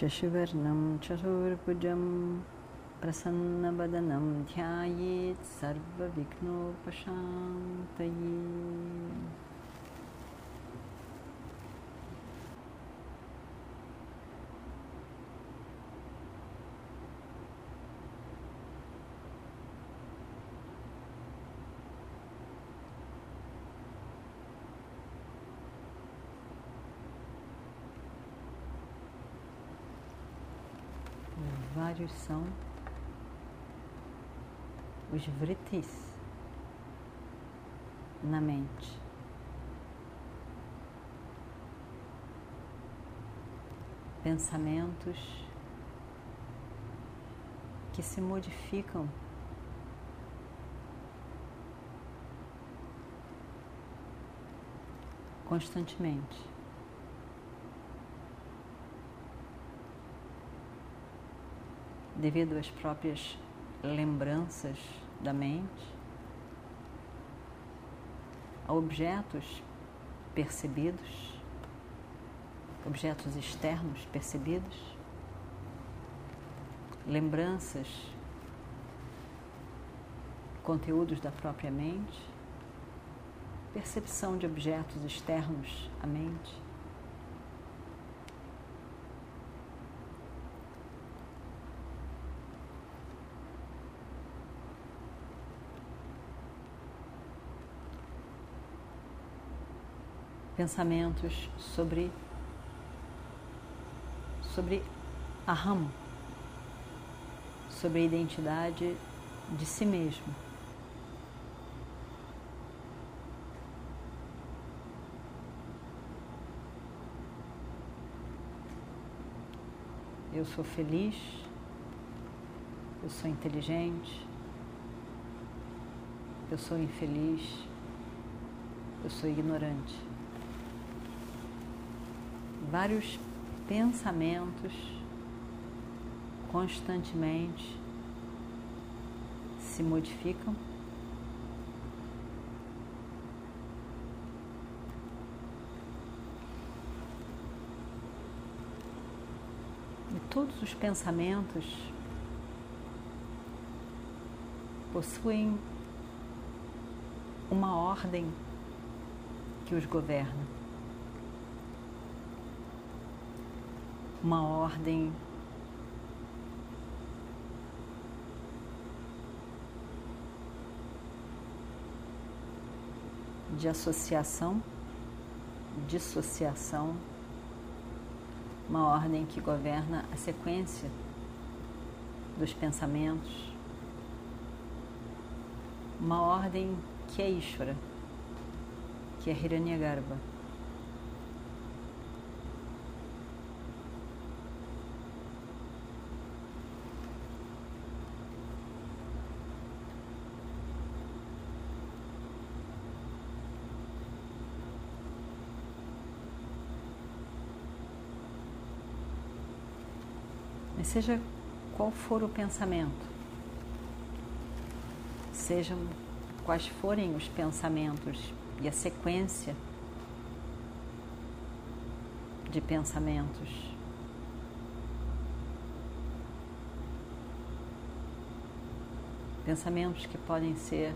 शशिवर्णं चतुर्भुजं प्रसन्नवदनं ध्यायेत् सर्वविघ्नोपशान्तये vários são os vritis na mente. Pensamentos que se modificam constantemente. Devido às próprias lembranças da mente, a objetos percebidos, objetos externos percebidos, lembranças, conteúdos da própria mente, percepção de objetos externos à mente. Pensamentos sobre sobre a rama, sobre a identidade de si mesmo. Eu sou feliz, eu sou inteligente, eu sou infeliz, eu sou ignorante vários pensamentos constantemente se modificam. E todos os pensamentos possuem uma ordem que os governa. Uma ordem de associação, dissociação, uma ordem que governa a sequência dos pensamentos, uma ordem que é Ishvara, que é Hiranyagarbha. Mas seja qual for o pensamento, sejam quais forem os pensamentos e a sequência de pensamentos. Pensamentos que podem ser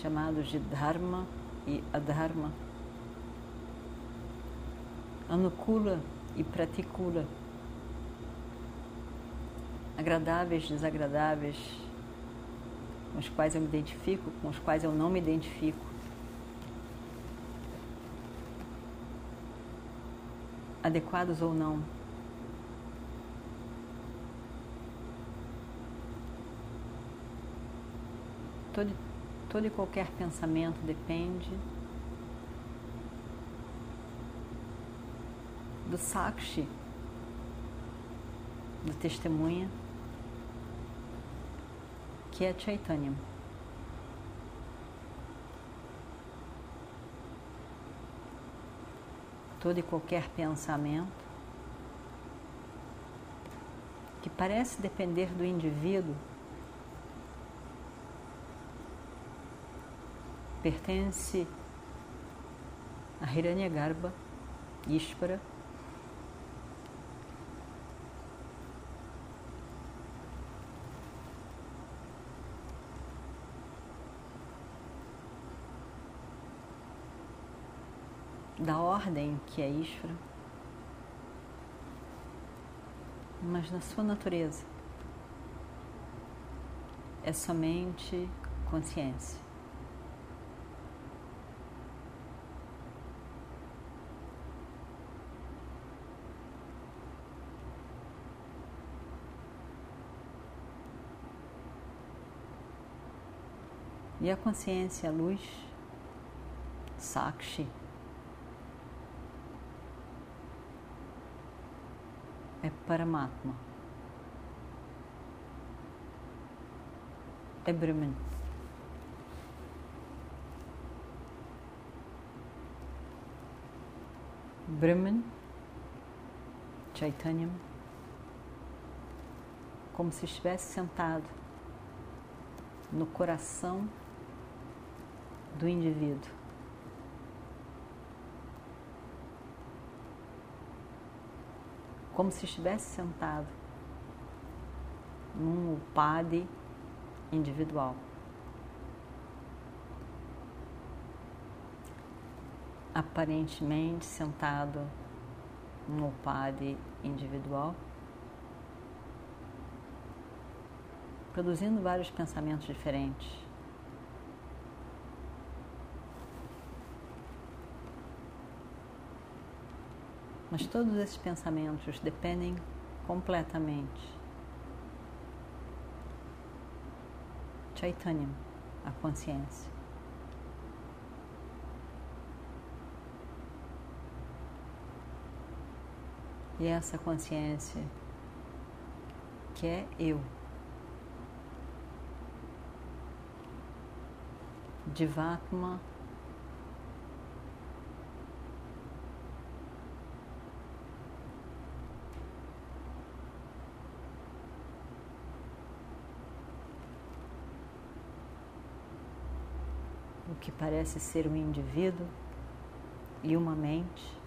chamados de Dharma e Adharma, Anukula e Pratikula agradáveis, desagradáveis, com os quais eu me identifico, com os quais eu não me identifico. Adequados ou não. Todo, todo e qualquer pensamento depende do sakshi do testemunha, que é Chaitanya. Todo e qualquer pensamento que parece depender do indivíduo pertence a Hiranyagarbha, Ishvara, da ordem que é Ishvara, mas na sua natureza é somente consciência. E a consciência, a luz, Sakshi, é Paramatma. É Brahman. Brahman, Chaitanyam, como se estivesse sentado no coração do indivíduo. Como se estivesse sentado num upade individual. Aparentemente sentado num upade individual, produzindo vários pensamentos diferentes. Mas todos esses pensamentos dependem completamente Chaitanya, a consciência. E essa consciência que é eu. Divatma que parece ser um indivíduo e uma mente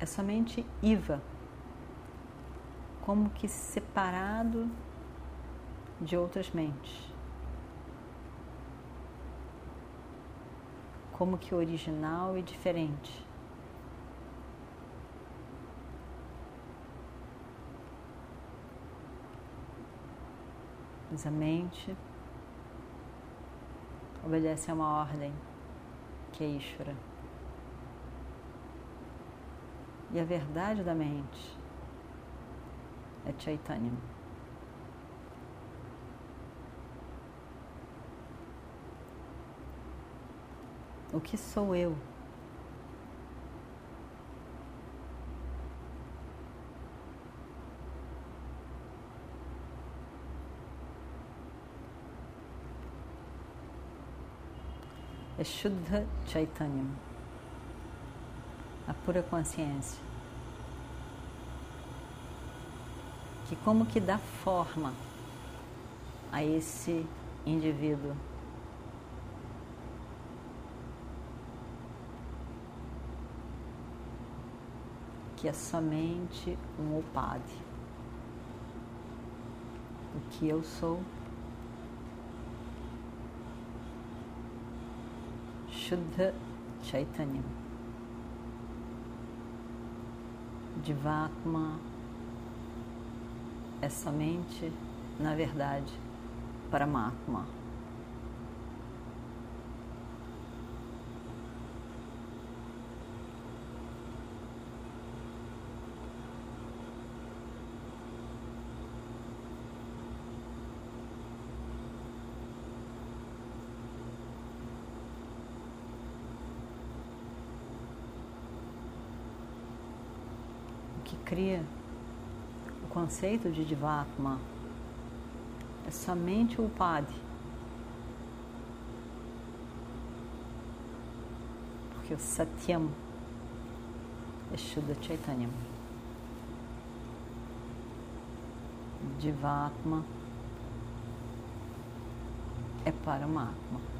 é somente Iva, como que separado de outras mentes, como que original e diferente. Mas a mente obedece a uma ordem, que é Ishvara. E a verdade da mente é Chaitanya. O que sou eu? É Shuddha Chaitanya, a pura consciência, que como que dá forma a esse indivíduo. Que é somente um upade. O que eu sou Shuddha Chaitanya. Divatma é somente, na verdade, Paramatma. cria, o conceito de Divatma é somente o Padre. Porque o Satyam é Shuddha Chaitanyam. Divatma é para uma Atma.